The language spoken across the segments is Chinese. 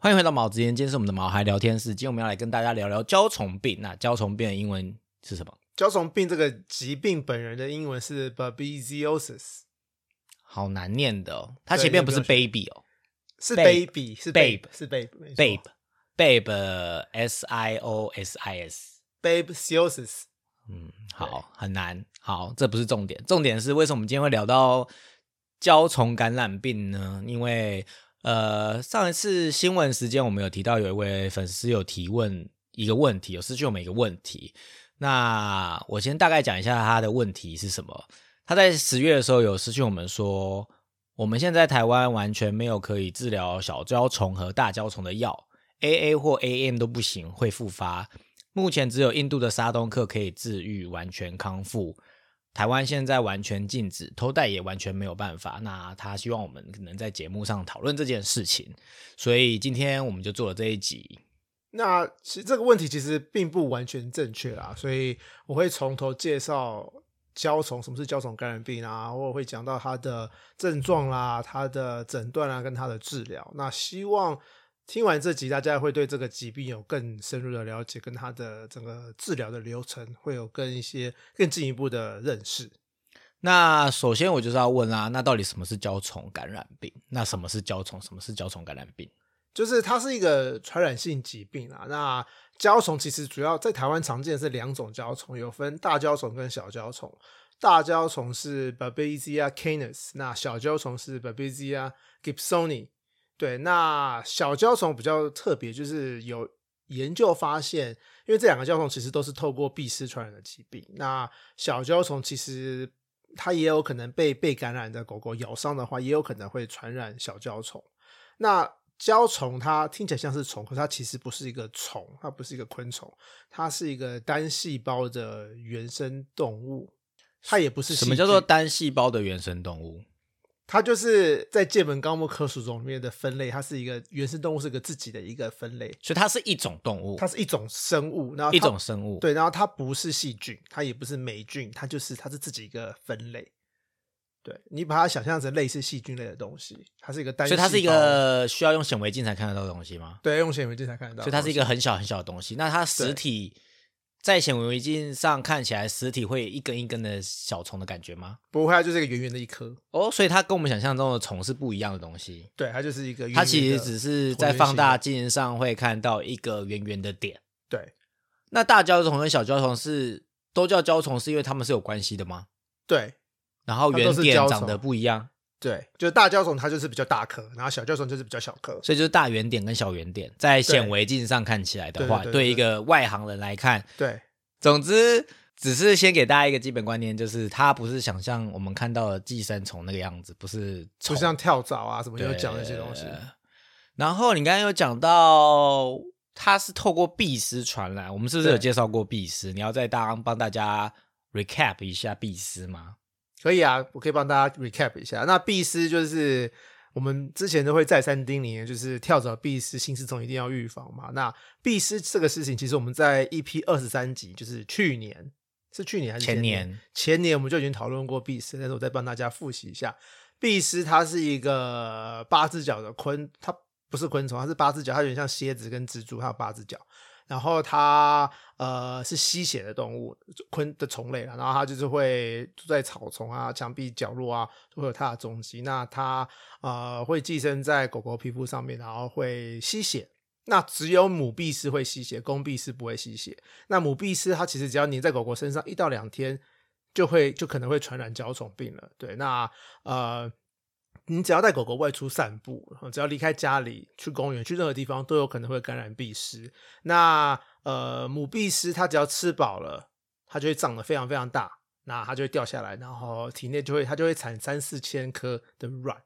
欢迎回到毛子言，今天是我们的毛孩聊天室。今天我们要来跟大家聊聊胶虫病。那胶虫病的英文是什么？胶虫病这个疾病本人的英文是 babesiosis，好难念的哦，它前面不是 baby 哦是 baby 是 Babe 是 babe 没错，babe babe s i o s i s。babesiosis 嗯，好，很难。好，这不是重点，重点是为什么我们今天会聊到胶虫感染病呢？因为呃，上一次新闻时间我们有提到有一位粉丝有提问一个问题，有私讯我们一个问题。那我先大概讲一下他的问题是什么。他在十月的时候有私讯我们说，我们现在台湾完全没有可以治疗小胶虫和大胶虫的药，AA 或 AM 都不行，会复发。目前只有印度的沙东克可以治愈完全康复，台湾现在完全禁止，偷带也完全没有办法。那他希望我们能在节目上讨论这件事情，所以今天我们就做了这一集。那其实这个问题其实并不完全正确啦，所以我会从头介绍胶虫，什么是胶虫感染病啊，我会讲到它的症状啦、它的诊断啊，跟它的治疗。那希望听完这集，大家会对这个疾病有更深入的了解，跟它的整个治疗的流程会有更一些更进一步的认识。那首先我就是要问啦，那到底什么是胶虫感染病？那什么是胶虫？什么是胶虫感染病？就是它是一个传染性疾病啊。那胶虫其实主要在台湾常见的是两种胶虫，有分大胶虫跟小胶虫。大胶虫是 Babesia canis，那小胶虫是 Babesia gibsoni。对，那小胶虫比较特别，就是有研究发现，因为这两个胶虫其实都是透过蜱丝传染的疾病。那小胶虫其实它也有可能被被感染的狗狗咬伤的话，也有可能会传染小胶虫。那胶虫它听起来像是虫，可是它其实不是一个虫，它不是一个昆虫，它是一个单细胞的原生动物，它也不是什么叫做菌单细胞的原生动物？它就是在界门纲目科属种里面的分类，它是一个原生动物，是个自己的一个分类，所以它是一种动物，它是一种生物，然后一种生物。对，然后它不是细菌，它也不是霉菌，它就是它是自己一个分类。对你把它想象成类似细菌类的东西，它是一个单所以它是一个需要用显微镜才看得到的东西吗？对用显微镜才看得到所以它是一个很小很小的东西。那它实体在显微镜上看起来，实体会一根一根的小虫的感觉吗？不会，它就是一个圆圆的一颗，哦，所以它跟我们想象中的虫是不一样的东西。对，它就是一个圆圆的它其实只是在放大镜上会看到一个圆圆的点。对那大胶虫跟小胶虫是都叫胶虫，是因为它们是有关系的吗？对然后它都原是胶虫点长得不一样，对，就是大胶虫它就是比较大颗，然后小胶虫就是比较小颗。所以就是大圆点跟小圆点，在显微镜上看起来的话，对对对对一个外行人来看，对总之，只是先给大家一个基本观念，就是它不是想象我们看到的寄生虫那个样子，不是虫就像跳蚤啊什么，对有讲那些东西。然后你刚刚有讲到，它是透过蜱丝传染，我们是不是有介绍过蜱丝？你要再当帮大家 recap 一下蜱丝吗？可以啊，我可以帮大家 recap 一下。那蜱虱就是我们之前都会再三叮咛，就是跳蚤、蜱虱、新丝虫一定要预防嘛。那蜱虱这个事情，其实我们在 EP 二十三集，就是去年是去年还是前年？年前年我们就已经讨论过蜱虱，但是我再帮大家复习一下。蜱虱它是一个八只脚的昆，它不是昆虫，它是八只脚，它有点像蝎子跟蜘蛛，它有八只脚。然后它呃是吸血的动物，昆的虫类啦。然后它就是会住在草丛啊、墙壁角落啊，都会有它的踪迹。那它呃会寄生在狗狗皮肤上面，然后会吸血。那只有母蜱虱会吸血，公蜱虱不会吸血。那母蜱虱它其实只要粘在狗狗身上一到两天，就会就可能会传染胶虫病了。对，那呃，你只要带狗狗外出散步，只要离开家里去公园去任何地方，都有可能会感染蜱虱。那呃，母蜱虱它只要吃饱了，它就会长得非常非常大，那它就会掉下来，然后体内就会它就会产三四千颗的卵。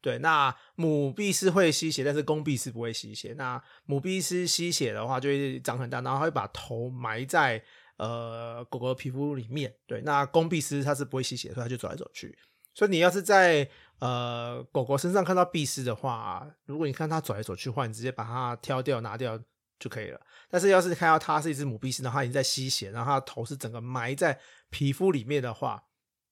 对，那母蜱是会吸血，但是公蜱是不会吸血。那母蜱是吸血的话，就会长很大，然后会把头埋在呃狗狗的皮肤里面。对，那公蜱丝它是不会吸血，所以它就走来走去。所以你要是在呃狗狗身上看到蜱虱的话，如果你看它走来走去的话，你直接把它挑掉拿掉就可以了。但是要是看到它是一只母蜱虱，然后它已经在吸血，然后它的头是整个埋在皮肤里面的话，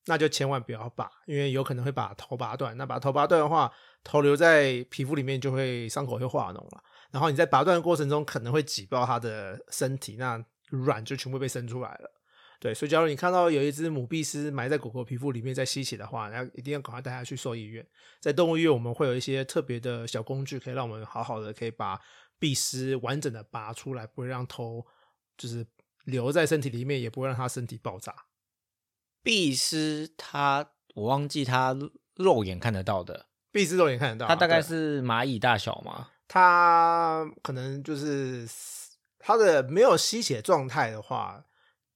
那就千万不要拔，因为有可能会把头拔断。那把头拔断的话，头留在皮肤里面就会伤口会化脓了。然后你在拔断的过程中可能会挤爆它的身体，那卵就全部被生出来了。对，所以假如你看到有一只母壁狮埋在狗狗皮肤里面在吸血的话，那一定要赶快带它去兽医院。在动物医院，我们会有一些特别的小工具，可以让我们好好的可以把壁狮完整的拔出来，不会让头就是留在身体里面，也不会让它身体爆炸。壁狮它，我忘记它肉眼看得到的，壁狮肉眼看得到，它大概是蚂蚁大小吗？它可能就是它的没有吸血状态的话，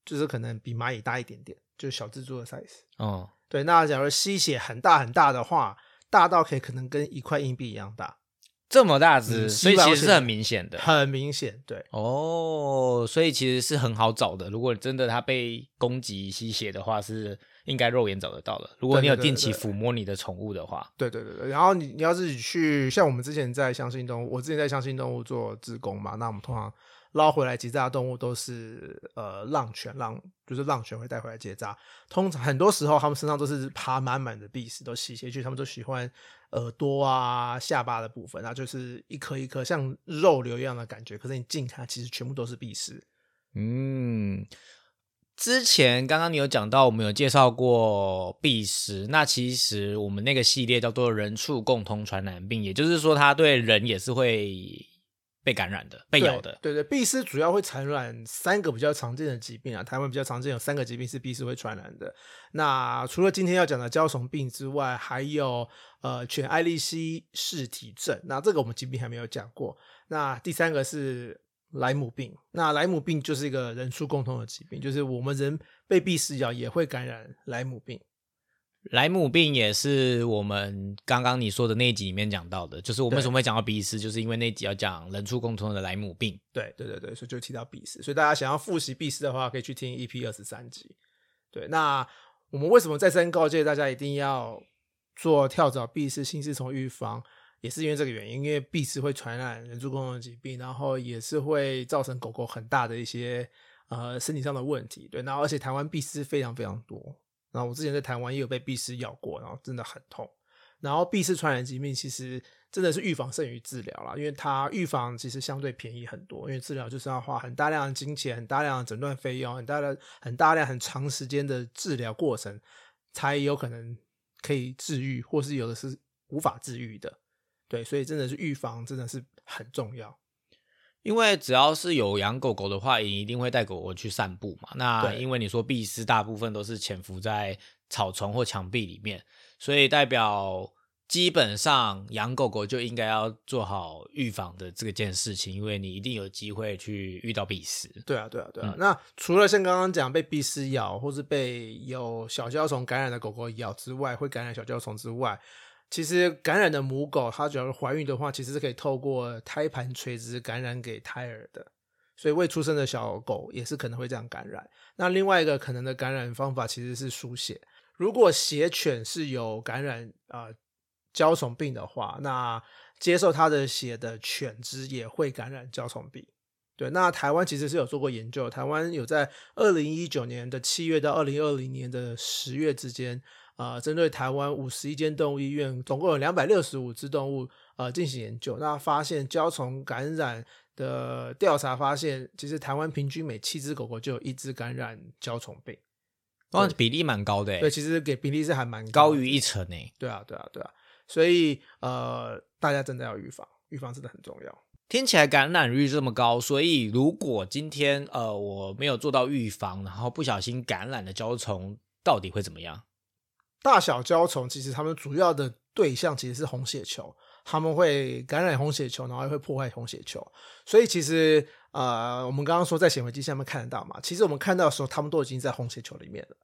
就是可能比蚂蚁大一点点，就是小蜘蛛的 size。哦，对，那假如吸血很大很大的话，大到可以可能跟一块硬币一样大，这么大只，嗯所以其实是很明显的。很明显。对，哦，所以其实是很好找的。如果真的它被攻击吸血的话，是应该肉眼找得到的。如果你有定期抚摸你的宠物的话，对对对对。然后你你要自己去，像我们之前在相信动物，我之前在相信动物做志工嘛，那我们通常捞回来结扎的动物都是呃浪犬，浪就是浪犬会带回来结扎。通常很多时候他们身上都是爬满满的壁虱，都吸血去，他们都喜欢耳朵啊、下巴的部分，那就是一颗一颗像肉瘤一样的感觉。可是你近看，其实全部都是壁虱。嗯，之前刚刚你有讲到，我们有介绍过壁虱，那其实我们那个系列叫做人畜共同传染病，也就是说它对人也是会被感染的、被咬的。对对，蜱丝主要会传染三个比较常见的疾病啊，台湾比较常见有三个疾病是蜱丝会传染的。那除了今天要讲的焦虫病之外，还有呃犬艾利希氏体症，那这个我们疾病还没有讲过。那第三个是莱姆病，那莱姆病就是一个人畜共通的疾病，就是我们人被壁虱咬也会感染莱姆病。莱姆病也是我们刚刚你说的那一集里面讲到的，就是我们为什么会讲到鼻虱，就是因为那一集要讲人畜共通的莱姆病。对对对对，所以就提到壁虱，所以大家想要复习壁虱的话，可以去听 EP 二十三集。对，那我们为什么再三告诫大家一定要做跳蚤、壁虱、新丝虫预防，也是因为这个原因，因为壁虱会传染人畜共同的疾病，然后也是会造成狗狗很大的一些呃身体上的问题。对，然后而且台湾壁虱非常非常多，然后我之前在台湾也有被壁虱咬过，然后真的很痛。然后壁虱传染疾病其实真的是预防胜于治疗啦，因为它预防其实相对便宜很多，因为治疗就是要花很大量的金钱、很大量的诊断费用、很大的、很大量、很长时间的治疗过程，才有可能可以治愈，或是有的是无法治愈的。对，所以真的是预防真的是很重要。因为只要是有养狗狗的话，也一定会带狗狗去散步嘛。那对因为你说壁虱大部分都是潜伏在草丛或墙壁里面，所以代表基本上养狗狗就应该要做好预防的这个件事情，因为你一定有机会去遇到壁虱。对啊，对啊，对啊。嗯那除了像刚刚讲被壁虱咬，或是被有小胶虫感染的狗狗咬之外，会感染小胶虫之外，其实感染的母狗，它只要是怀孕的话，其实是可以透过胎盘垂直感染给胎儿的。所以未出生的小狗也是可能会这样感染。那另外一个可能的感染方法其实是输血。如果血犬是有感染呃焦虫病的话，那接受它的血的犬只也会感染焦虫病。对，那台湾其实是有做过研究，台湾有在二零一九年的七月到二零二零年的十月之间，呃，针对台湾五十一间动物医院，总共有两百六十五只动物，呃，进行研究。那发现焦虫感染的调查发现，其实台湾平均每七只狗狗就有一只感染焦虫病。哇，比例蛮高的对，欸，其实给比例是还蛮的高于一成诶。对啊，对啊，对啊。所以呃，大家真的要预防，预防真的很重要。听起来感染率这么高，所以如果今天呃我没有做到预防，然后不小心感染了胶虫，到底会怎么样？大小胶虫其实它们主要的对象其实是红血球，它们会感染红血球，然后会破坏红血球。所以其实呃，我们刚刚说在显微镜下面看得到嘛，其实我们看到的时候，它们都已经在红血球里面了。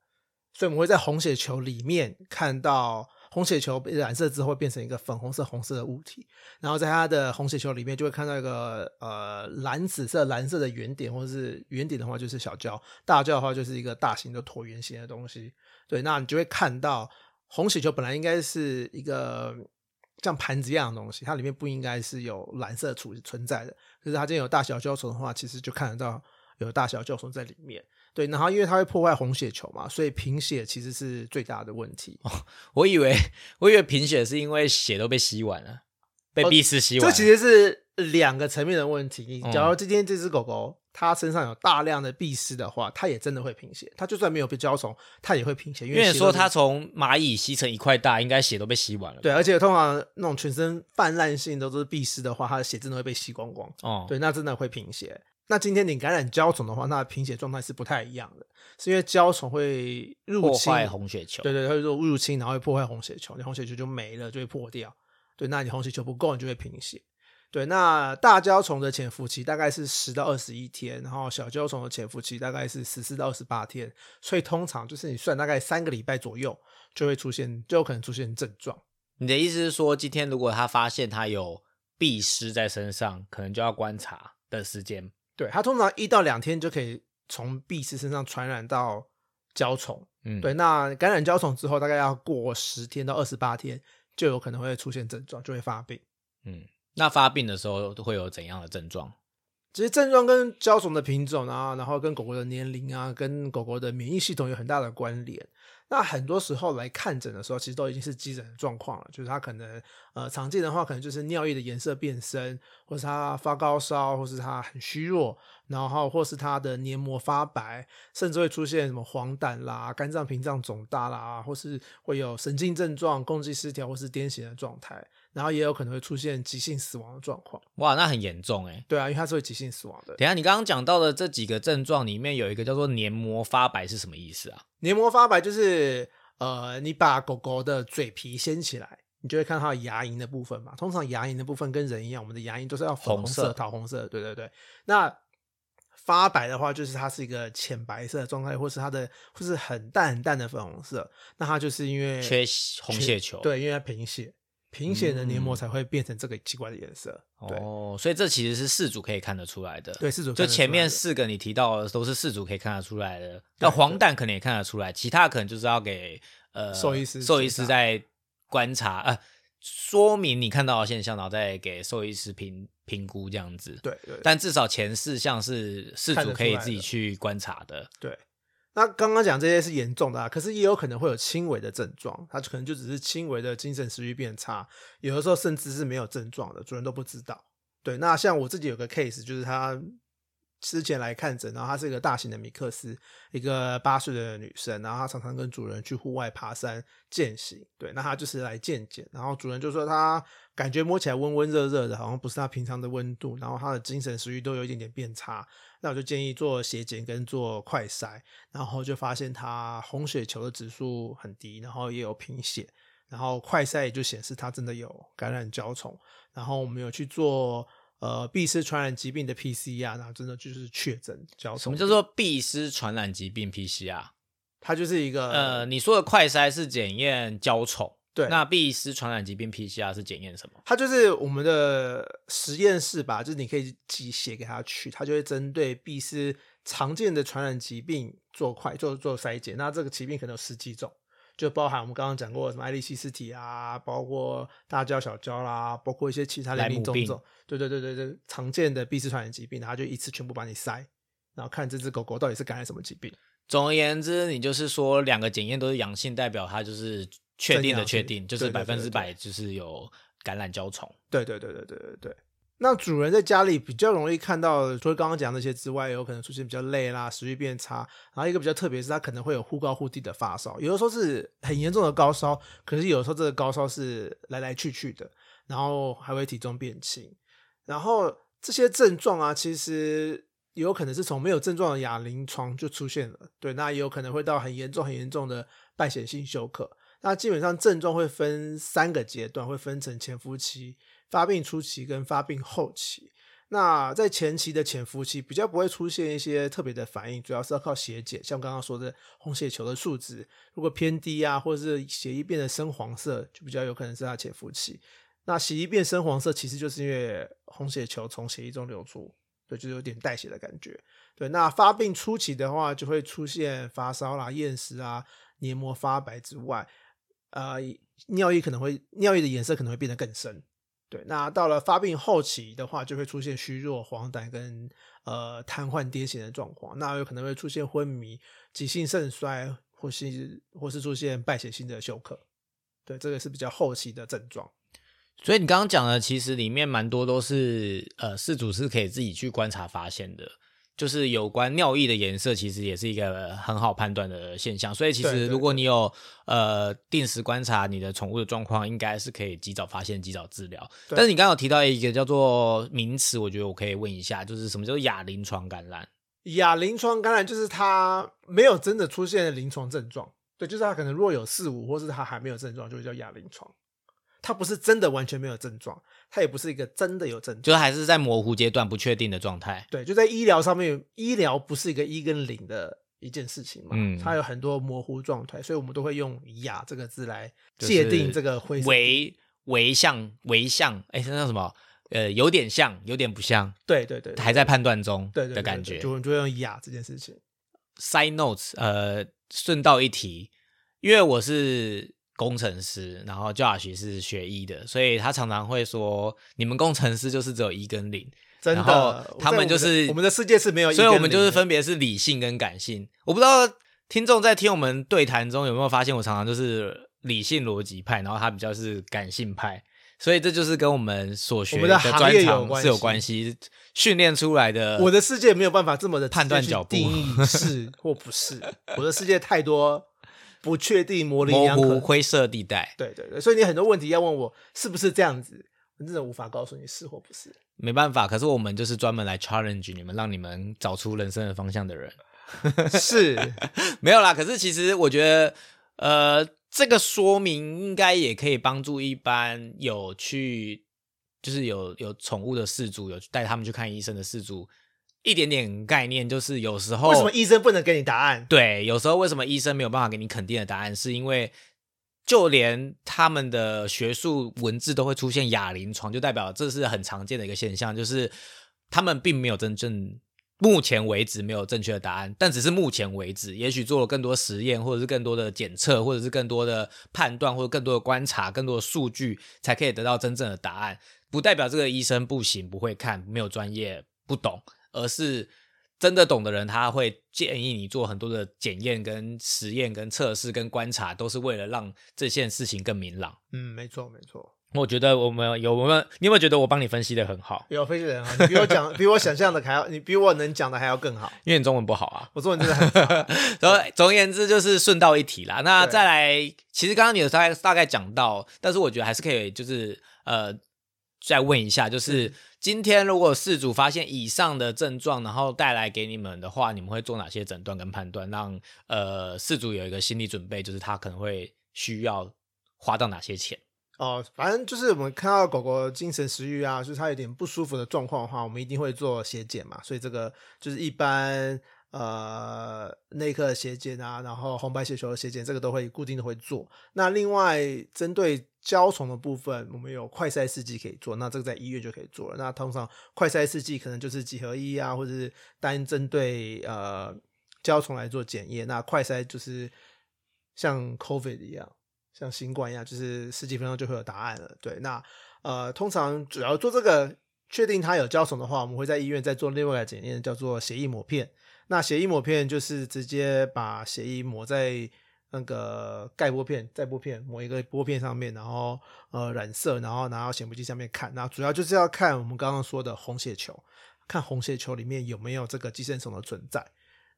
所以我们会在红血球里面看到红血球被染色之后变成一个粉红色、红色的物体，然后在它的红血球里面就会看到一个呃蓝紫色、蓝色的圆点，或者是圆点的话就是小胶，大胶的话就是一个大型的椭圆形的东西。对，那你就会看到红血球本来应该是一个像盘子一样的东西，它里面不应该是有蓝色储存在的。可是它今天有大小胶虫的话，其实就看得到有大小胶虫在里面。对，然后因为它会破坏红血球嘛，所以贫血其实是最大的问题。我以为我以为贫血是因为血都被吸完了，被哦闭丝吸完了。这其实是两个层面的问题。你嗯假如今天这只狗狗它身上有大量的闭丝的话，它也真的会贫血。它就算没有被胶虫，它也会贫血，因因为说它从蚂蚁吸成一块大，应该血都被吸完了。对，而且通常那种全身泛滥性都是闭丝的话，它的血真的会被吸光光。哦，对，那真的会贫血。那今天你感染胶虫的话，那贫血状态是不太一样的，是因为胶虫会入侵破坏红血球。对对，它会入入侵，然后会破坏红血球，你红血球就没了，就会破掉。对，那你红血球不够，你就会贫血。对，那大胶虫的潜伏期大概是十到二十一天，然后小胶虫的潜伏期大概是十四到二十八天，所以通常就是你算大概三个礼拜左右就会出现，就有可能出现症状。你的意思是说，今天如果他发现他有蜱虱在身上，可能就要观察的时间。对，他通常一到两天就可以从蜱虱身上传染到胶虫。嗯，对，那感染胶虫之后，大概要过十天到二十八天，就有可能会出现症状，就会发病。嗯，那发病的时候都会有怎样的症状？其实症状跟胶虫的品种啊，然后跟狗狗的年龄啊，跟狗狗的免疫系统有很大的关联。那很多时候来看诊的时候，其实都已经是急诊的状况了，就是它可能呃常见的话，可能就是尿液的颜色变深，或是它发高烧，或是它很虚弱，然后或是它的黏膜发白，甚至会出现什么黄疸啦、肝脏屏障肿大啦，或是会有神经症状、共济失调或是癫痫的状态，然后也有可能会出现急性死亡的状况。哇，那很严重哎。对啊，因为它是会急性死亡的。等一下，你刚刚讲到的这几个症状里面有一个叫做黏膜发白，是什么意思啊？黏膜发白就是呃，你把狗狗的嘴皮掀起来，你就会看到它的牙龈的部分嘛。通常牙龈的部分跟人一样，我们的牙龈都是要粉红色、红色桃红色的。对对对。那发白的话，就是它是一个浅白色的状态，或是它的或是很淡很淡的粉红色。那它就是因为缺红血球。对，因为它贫血，贫血的黏膜嗯才会变成这个奇怪的颜色。对哦，所以这其实是四组可以看得出来的。对，四组就前面四个你提到的都是四组可以看得出来的，那黄疸可能也看得出来，其他可能就是要给呃兽医师兽医师在观察呃说明你看到的现象，然后再给兽医师评评估这样子。，对对但至少前四项是四组可以自己去观察的。对，那刚刚讲这些是严重的啊，可是也有可能会有轻微的症状，它可能就只是轻微的精神食欲变差，有的时候甚至是没有症状的，主人都不知道。对，那像我自己有个 case，就是他之前来看诊，然后她是一个大型的米克斯，一个八岁的女生，然后她常常跟主人去户外爬山健行，对，那她就是来健检，然后主人就说她感觉摸起来温温热热的，好像不是她平常的温度，然后她的精神食欲都有一点点变差，那我就建议做血检跟做快筛，然后就发现她红血球的指数很低，然后也有贫血，然后快筛也就显示她真的有感染胶虫，然后我们有去做呃闭丝传染疾病的 PCR，然后真的就是确诊胶虫。什么叫做闭丝传染疾病 PCR？它就是一个呃，你说的快筛是检验胶虫，对那闭丝传染疾病 PCR 是检验什么？它就是我们的实验室吧，就是你可以寄血给他去，它就会针对必丝常见的传染疾病做快做做筛检。那这个疾病可能有十几种，就包含我们刚刚讲过的什么爱丽西斯体啊，包括大胶小胶啦，包括一些其他莱姆病林林总总，对对对对对，常见的必丝传染疾病，然后就一次全部把你塞，然后看这只狗狗到底是感染什么疾病。总而言之，你就是说两个检验都是阳性，代表它就是确定的确定，就是百分之百就是有感染胶虫。对对对对对对对。那主人在家里比较容易看到，除了刚刚讲那些之外，有可能出现比较累啦、食欲变差，然后一个比较特别是，它可能会有忽高忽低的发烧，有的时候是很严重的高烧，可是有的时候这个高烧是来来去去的，然后还会体重变轻，然后这些症状啊，其实也有可能是从没有症状的亚临床就出现了，对，那也有可能会到很严重、很严重的败血性休克。那基本上症状会分三个阶段，会分成潜伏期、发病初期跟发病后期。那在前期的潜伏期比较不会出现一些特别的反应，主要是要靠血检，像刚刚说的红血球的数值，如果偏低啊，或者是血液变得深黄色，就比较有可能是它潜伏期。那血液变深黄色，其实就是因为红血球从血液中流出，对，就是有点带血的感觉。对，那发病初期的话，就会出现发烧啦、厌食啊、黏膜发白之外，呃，尿液可能会尿液的颜色可能会变得更深，对，那到了发病后期的话，就会出现虚弱、黄疸跟呃瘫痪、癫痫的状况，那有可能会出现昏迷、急性肾衰，或是或是出现败血性的休克。对，这个是比较后期的症状。所以你刚刚讲的，其实里面蛮多都是呃，事主是可以自己去观察发现的。就是有关尿液的颜色，其实也是一个很好判断的现象。所以其实如果你有呃定时观察你的宠物的状况，应该是可以及早发现、及早治疗。但是你刚刚有提到一个叫做名词，我觉得我可以问一下，就是什么叫做亚临床感染？亚临床感染就是它没有真的出现临床症状，对，就是它可能若有四五，或是它还没有症状，就会叫亚临床。它不是真的完全没有症状，它也不是一个真的有症状。就是还是在模糊阶段、不确定的状态。对，就在医疗上面，医疗不是一个一跟零的一件事情嘛，嗯它有很多模糊状态，所以我们都会用“亚”这个字来界定这个灰色地为为像为像，哎，那叫什么？呃，有点像，有点不像，对对对，对还在判断中对对对的感觉。就就会用“亚”这件事情。side notes，呃，顺道一提，因为我是工程师，然后 Josh 是学医的，所以他常常会说，你们工程师就是只有一跟零，真然后的，他们就是我们的世界是没有所以我们就是分别是理性跟感性。我不知道听众在听我们对谈中有没有发现，我常常就是理性逻辑派，然后他比较是感性派。所以这就是跟我们所学的专长是有关系，训练出来的。我的世界没有办法这么的判断定义是或不是，我的世界太多不确定、模棱模两可糊。灰色地带，对对对，所以你很多问题要问我是不是这样子，我真的无法告诉你是或不是。没办法。可是我们就是专门来 challenge 你们，让你们找出人生的方向的人。是，没有啦，可是其实我觉得，呃，这个说明应该也可以帮助一般有去，就是有有宠物的饲主，有带他们去看医生的饲主，一点点概念，就是有时候为什么医生不能给你答案？对，有时候为什么医生没有办法给你肯定的答案，是因为就连他们的学术文字都会出现哑铃床，就代表这是很常见的一个现象，就是他们并没有真正。目前为止没有正确的答案，但只是目前为止，也许做了更多实验，或者是更多的检测，或者是更多的判断，或者更多的观察，更多的数据，才可以得到真正的答案。不代表这个医生不行、不会看、没有专业、不懂，而是真的懂的人，他会建议你做很多的检验、跟实验、跟测试、跟观察，都是为了让这件事情更明朗。嗯，没错没错，我觉得我们有我们，你有没有觉得我帮你分析的很好？有分析的很好，你比我讲，比我想象的还要，你比我能讲的还要更好。因为你中文不好啊。我中文真的很差，然后总而言之就是顺道一提啦。那再来，其实刚刚你有大概大概讲到，但是我觉得还是可以，就是呃，再问一下，就是今天如果事主发现以上的症状，然后带来给你们的话，你们会做哪些诊断跟判断，让呃事主有一个心理准备，就是他可能会需要花到哪些钱？哦，反正就是我们看到狗狗精神食欲啊，就是它有点不舒服的状况的话，我们一定会做血检嘛。所以这个就是一般呃内科的血检啊，然后红白血球的血检，这个都会固定的会做。那另外针对胶虫的部分，我们有快筛试剂可以做，那这个在医院就可以做了。那通常快筛试剂可能就是几合一啊，或者是单针对呃胶虫来做检验。那快筛就是像 COVID 一样。像新冠一样，就是十几分钟就会有答案了。对，那呃，通常主要做这个确定它有胶虫的话，我们会在医院再做另外一个检验，叫做血液抹片。那血液抹片就是直接把血液抹在那个盖玻片、载玻片抹一个玻片上面，然后呃染色，然后拿到显微镜上面看。那主要就是要看我们刚刚说的红血球，看红血球里面有没有这个寄生虫的存在。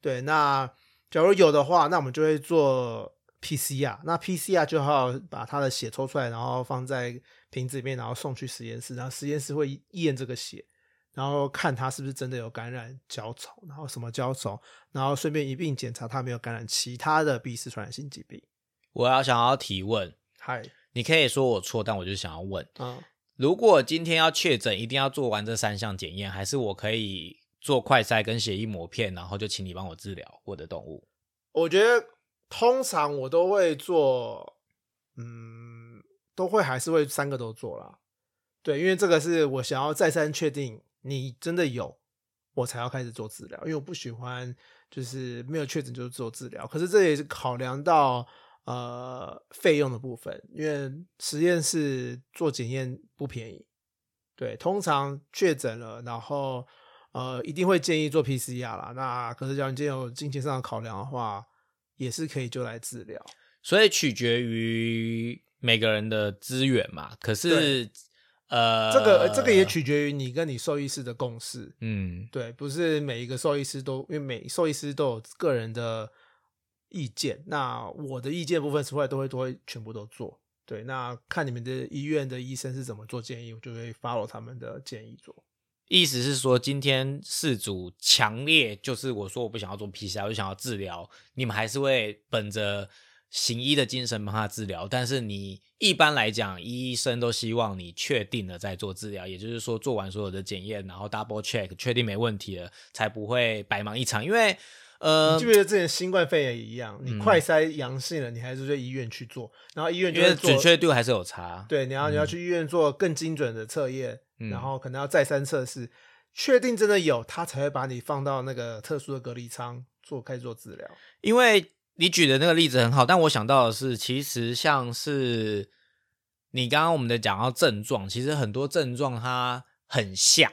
对，那假如有的话，那我们就会做 PCR，那 PCR 就要把它的血抽出来，然后放在瓶子里面，然后送去实验室，然后实验室会验这个血，然后看他是不是真的有感染脚虫，然后什么脚虫，然后顺便一并检查他没有感染其他的 B 四传染性疾病。我要想要提问，嗨，你可以说我错，但我就想要问，嗯，如果今天要确诊，一定要做完这三项检验，还是我可以做快筛跟血液膜片，然后就请你帮我治疗我的动物？我觉得通常我都会做，嗯，都会还是会三个都做啦。对，因为这个是我想要再三确定你真的有，我才要开始做治疗。因为我不喜欢就是没有确诊就做治疗。可是这也是考量到呃费用的部分，因为实验室做检验不便宜，对，通常确诊了，然后呃一定会建议做 PCR 啦。那可是，假如你有金钱上的考量的话，也是可以就来治疗。所以取决于每个人的资源嘛。可是呃，这个这个也取决于你跟你兽医师的共识。嗯，对，不是每一个兽医师都，因为每兽医师都有个人的意见。那我的意见部分，出来都会都会全部都做。对，那看你们的医院的医生是怎么做建议，我就会 follow 他们的建议做。意思是说，今天事主强烈就是我说我不想要做 PCR，我就想要治疗，你们还是会本着。行医的精神帮他治疗，但是你一般来讲，医生都希望你确定了再做治疗，也就是说做完所有的检验，然后 double check 确定没问题了，才不会白忙一场。因为呃，你记不记得之前新冠肺炎也一样，你快筛阳性了，你还是在医院去做，然后医院因为准确度还是有差。对，你要你要去医院做更精准的测验，然后可能要再三测试，确定真的有，他才会把你放到那个特殊的隔离舱做开始做治疗，因为。你举的那个例子很好，但我想到的是，其实像是你刚刚我们的讲到症状，其实很多症状它很像，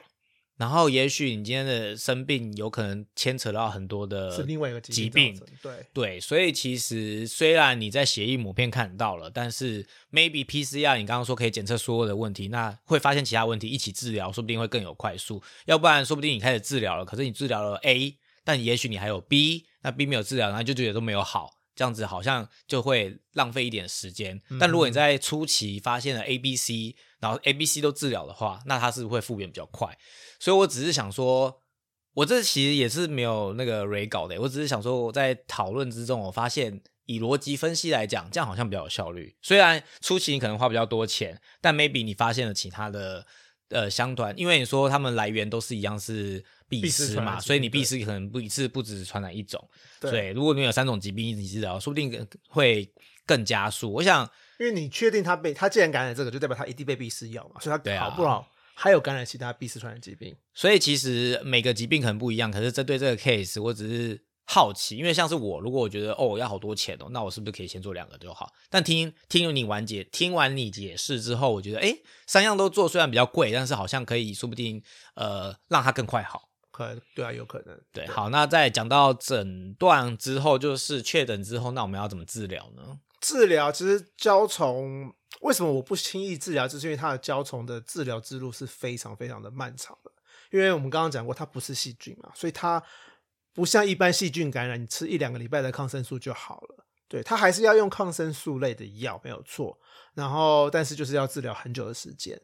然后也许你今天的生病有可能牵扯到很多的是另外一个疾病，对对，所以其实虽然你在血液抹片看到了，但是 maybe PCR 你刚刚说可以检测所有的问题，那会发现其他问题一起治疗，说不定会更有快速，要不然说不定你开始治疗了，可是你治疗了 A。但也许你还有 B，那 B 没有治疗，然后就觉得都没有好，这样子好像就会浪费一点时间。但如果你在初期发现了 A、B、C，然后 A、B、C 都治疗的话，那它是会复原比较快。所以我只是想说，我这其实也是没有那个 re 稿的，我只是想说我在讨论之中，我发现以逻辑分析来讲，这样好像比较有效率。虽然初期你可能花比较多钱，但 maybe 你发现了其他的呃相团，因为你说他们来源都是一样是。必丝嘛，所以你必丝可能不一次不止传染一种。对，如果你有三种疾病一起治疗，说不定会更加速。我想，因为你确定他被他既然感染这个，就代表他一定被必丝药嘛，所以他好不好还有感染其他必丝传染疾病。所以其实每个疾病可能不一样，可是针对这个 case，我只是好奇，因为像是我，如果我觉得哦要好多钱哦，那我是不是可以先做两个就好？但听听你完解，听完你解释之后，我觉得哎，三样都做虽然比较贵，但是好像可以，说不定呃让它更快好。可对啊，有可能。对，好，那在讲到诊断之后，就是确诊之后，那我们要怎么治疗呢？治疗其实胶虫为什么我不轻易治疗，就是因为它的胶虫的治疗之路是非常非常的漫长的。因为我们刚刚讲过，它不是细菌嘛，所以它不像一般细菌感染，你吃一两个礼拜的抗生素就好了。对，它还是要用抗生素类的药，没有错。然后，但是就是要治疗很久的时间。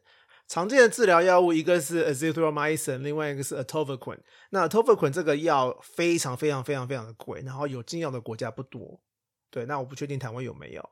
常见的治疗药物一个是 azithromycin，另外一个是 atovaquone。那 atovaquone 这个药非常非常非常非常的贵，然后有禁药的国家不多。对，那我不确定台湾有没有。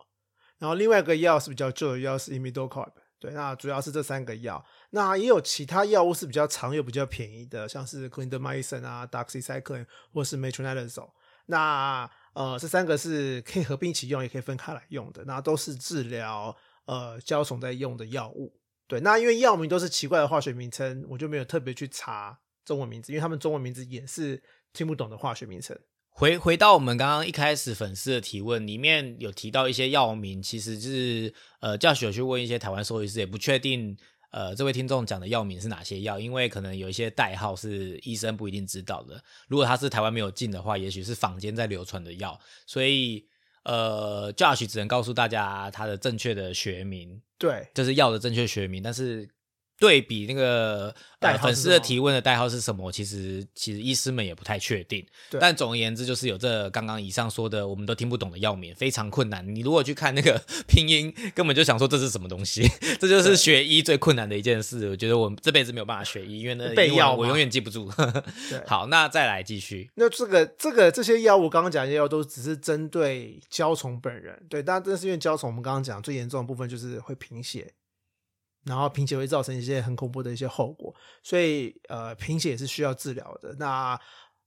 然后另外一个药是比较旧的药是 imidocarb。对，那主要是这三个药。那也有其他药物是比较常又比较便宜的，像是 clindamycin 啊、doxycycline 或是 metronidazole。那呃，这三个是可以合并一起用，也可以分开来用的。那都是治疗呃胶虫在用的药物。对，那因为药名都是奇怪的化学名称，我就没有特别去查中文名字，因为他们中文名字也是听不懂的化学名称。回回到我们刚刚一开始粉丝的提问里面有提到一些药名，其实是呃教学去问一些台湾兽医师，也不确定呃这位听众讲的药名是哪些药，因为可能有一些代号是医生不一定知道的。如果他是台湾没有进的话，也许是坊间在流传的药，所以。呃，Josh 只能告诉大家它的正确的学名，对，这是药的正确学名，但是。对比那个粉丝的提问的代号是什么？其实其实医师们也不太确定。但总而言之，就是有这刚刚以上说的我们都听不懂的药名，非常困难。你如果去看那个 拼音，根本就想说这是什么东西。这就是学医最困难的一件事。我觉得我这辈子没有办法学医，因为那背药我永远记不住。好，那再来继续。那这个这个这些药物，刚刚讲的药都只是针对焦虫本人。对，但这是因为焦虫，我们刚刚讲最严重的部分就是会贫血。然后贫血会造成一些很恐怖的一些后果，所以呃贫血也是需要治疗的。那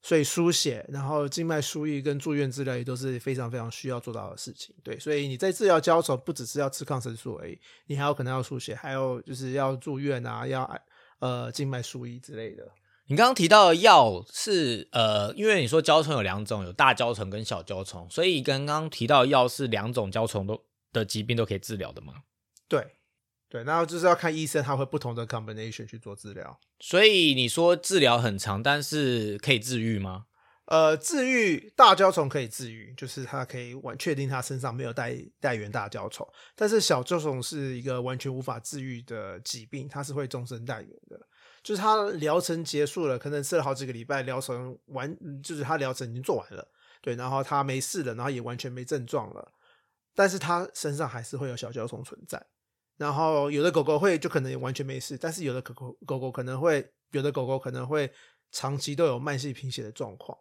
所以输血，然后静脉输液跟住院治疗也都是非常非常需要做到的事情。对，所以你在治疗胶虫不只是要吃抗生素而已，你还有可能要输血，还有就是要住院啊，要呃静脉输液之类的。你刚刚提到的药是呃，因为你说胶虫有两种，有大胶虫跟小胶虫，所以刚刚提到的药是两种胶虫都的疾病都可以治疗的吗？对。对，然后就是要看医生他会不同的 combination 去做治疗。所以你说治疗很长，但是可以治愈吗？呃，治愈大胶虫可以治愈，就是它可以完确定它身上没有带带源大胶虫，但是小胶虫是一个完全无法治愈的疾病，它是会终身带源的。就是它疗程结束了，可能吃了好几个礼拜，疗程完，就是它疗程已经做完了，对，然后它没事了，然后也完全没症状了，但是它身上还是会有小胶虫存在。然后有的狗狗会就可能完全没事，但是有的狗狗狗狗可能会，有的狗狗可能会长期都有慢性贫血的状况。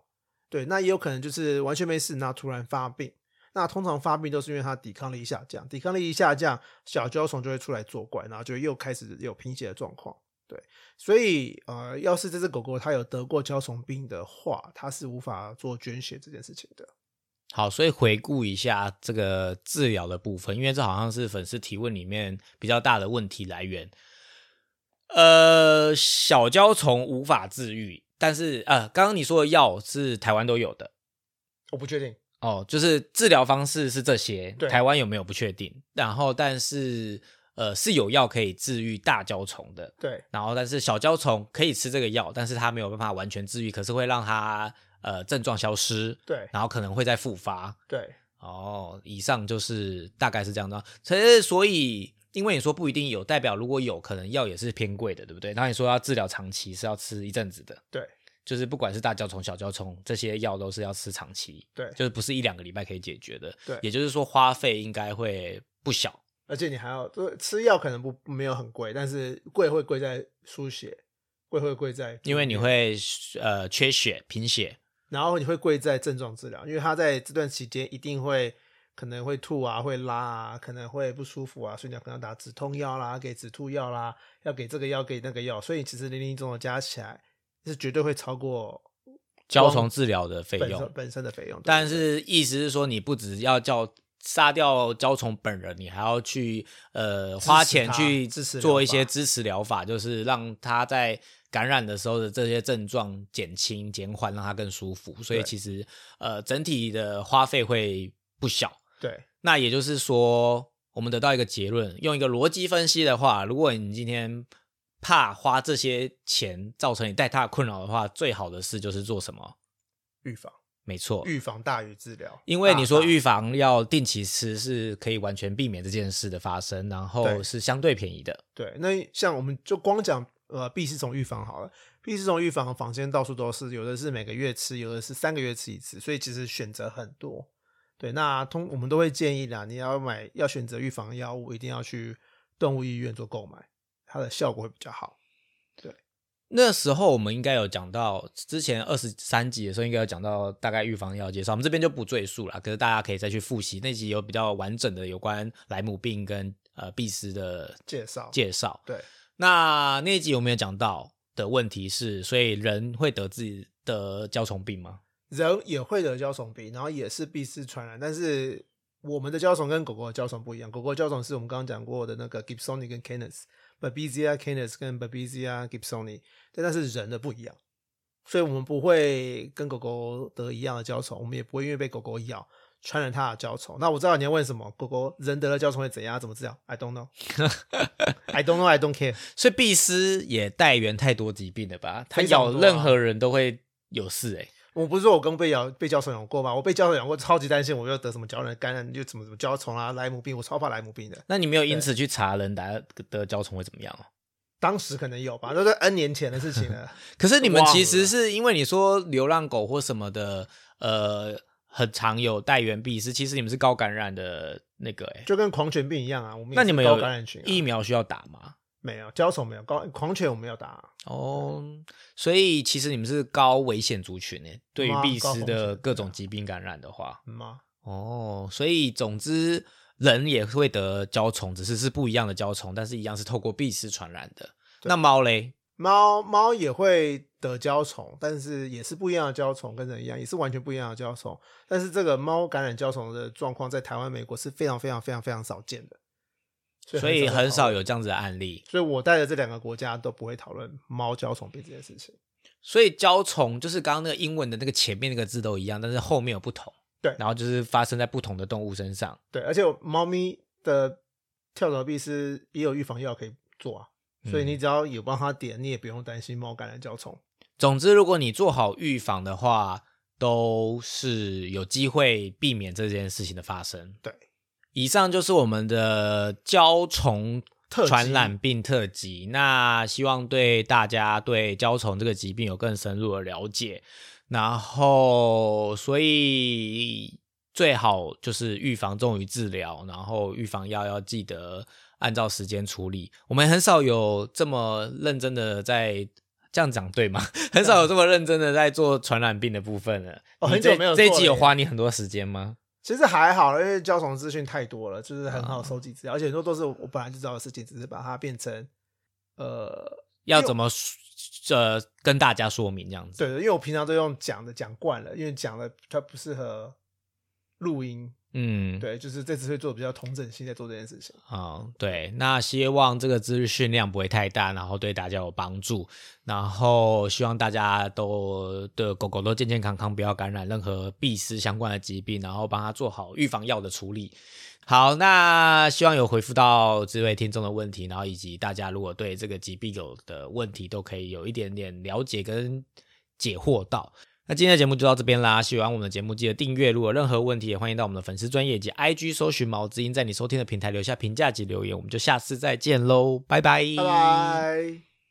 对，那也有可能就是完全没事，然后突然发病。那通常发病都是因为它抵抗力下降，抵抗力一下降，小胶虫就会出来作怪，然后就又开始有贫血的状况。对，所以呃，要是这只狗狗它有得过胶虫病的话，它是无法做捐血这件事情的。好，所以回顾一下这个治疗的部分，因为这好像是粉丝提问里面比较大的问题来源。呃，小胶虫无法治愈。但是呃，刚刚你说的药是台湾都有的，我不确定哦。就是治疗方式是这些，对台湾有没有不确定。然后，但是呃是有药可以治愈大胶虫的，对。然后，但是小胶虫可以吃这个药，但是它没有办法完全治愈，可是会让它呃症状消失，对。然后可能会再复发，对。哦，以上就是大概是这样的。其实，所以因为你说不一定有，代表如果有可能药也是偏贵的，对不对？然后你说要治疗长期是要吃一阵子的，对。就是不管是大胶虫、小胶虫，这些药都是要吃长期，对，就是不是一两个礼拜可以解决的，对。也就是说花费应该会不小，而且你还要吃药，可能不没有很贵，但是贵会贵在输血，贵会贵在因为你会呃缺血、贫血，然后你会贵在症状治疗，因为他在这段期间一定会可能会吐啊、会拉啊、可能会不舒服啊，所以你可能要打止痛药啦、给止吐药啦，要给这个药、给那个药，所以其实零零总总加起来。是绝对会超过胶虫治疗的费用本身的费用，但是意思是说，你不只要叫杀掉胶虫本人，你还要去呃花钱去做一些支持疗法，就是让他在感染的时候的这些症状减轻、减缓，让它更舒服。所以其实呃整体的花费会不小。对，那也就是说，我们得到一个结论，用一个逻辑分析的话，如果你今天。怕花这些钱造成你带他困扰的话，最好的事就是做什么？预防，没错，预防大于治疗。因为你说预防要定期吃，是可以完全避免这件事的发生，然后是相对便宜的。对，那像我们就光讲呃，必丝虫预防好了，必丝虫预防房间到处都是，有的是每个月吃，有的是三个月吃一次，所以其实选择很多。对，那通我们都会建议啦，你要买要选择预防药物，一定要去动物医院做购买。它的效果会比较好。对，那时候我们应该有讲到，之前二十三集的时候应该有讲到大概预防药介绍，我们这边就不赘述了。可是大家可以再去复习那集有比较完整的有关莱姆病跟呃闭斯的介绍介绍。对，那那一集有没有讲到的问题是，所以人会得自己的胶虫病吗？人也会得焦虫病，然后也是闭斯传染，但是我们的胶虫跟狗狗的胶虫不一样。狗狗胶虫是我们刚刚讲过的那个 Gibsoni 跟 Canis。Babesia canis 跟 Babesia gibsoni，但是人的不一样，所以我们不会跟狗狗得一样的胶虫，我们也不会因为被狗狗咬传染它的胶虫。那我知道你要问什么，狗狗人得了胶虫会怎样？怎么治疗？I don't know. I don't know. I don't care. 所以碧斯也带源太多疾病了吧？它咬任何人都会有事哎。我不是说我刚被咬被教授咬过吗？我被教授咬过，超级担心我又得什么胶原感染，又怎么怎么胶虫啊、莱姆病，我超怕莱姆病的。那你没有因此去查人得得胶虫会怎么样哦？当时可能有吧，那是 N 年前的事情了。可是你们其实是因为你说流浪狗或什么的，呃，很常有带源病，是其实你们是高感染的那个，哎，就跟狂犬病一样啊。我们那你们有感染群疫苗需要打吗？没有交虫没有高狂犬我没有打哦，所以其实你们是高危险族群呢。对于必斯的各种疾病感染的话，吗？哦，所以总之人也会得胶虫，只是是不一样的胶虫，但是一样是透过必斯传染的。那猫嘞？猫猫也会得胶虫，但是也是不一样的胶虫，跟人一样也是完全不一样的胶虫。但是这个猫感染胶虫的状况在台湾、美国是非常非常非常非常少见的。所以很少有这样子的案例，所以我带的这两个国家都不会讨论猫胶虫病这件事情。所以胶虫就是刚刚那个英文的那个前面那个字都一样，但是后面有不同。对，然后就是发生在不同的动物身上。对，而且猫咪的跳蚤病是也有预防药可以做啊，所以你只要有帮它点，你也不用担心猫感染焦虫。总之，如果你做好预防的话，都是有机会避免这件事情的发生。对，以上就是我们的焦虫特传染病特辑。那希望对大家对焦虫这个疾病有更深入的了解。然后，所以最好就是预防重于治疗，然后预防药要记得按照时间处理。我们很少有这么认真的在。这样讲对吗？很少有这么认真的在做传染病的部分了。哦很久没有这一集有花你很多时间吗？其实还好，因为交虫资讯太多了，就是很好收集资料，而且很多都是我本来就知道的事情，只是把它变成呃，要怎么呃跟大家说明这样子？对的，因为我平常都用讲的讲惯了，因为讲的它不适合录音，嗯，对，就是这次会做比较同整性在做这件事情。啊、对，那希望这个资讯量不会太大，然后对大家有帮助，然后希望大家都的狗狗都健健康康，不要感染任何闭丝相关的疾病，然后帮它做好预防药的处理。好，那希望有回复到这位听众的问题，然后以及大家如果对这个疾病有的问题，都可以有一点点了解跟解惑到。那今天的节目就到这边啦，喜欢我们的节目记得订阅，如果有任何问题也欢迎到我们的粉丝专业及 IG 搜寻毛知音，在你收听的平台留下评价及留言，我们就下次再见喽，拜拜，拜拜。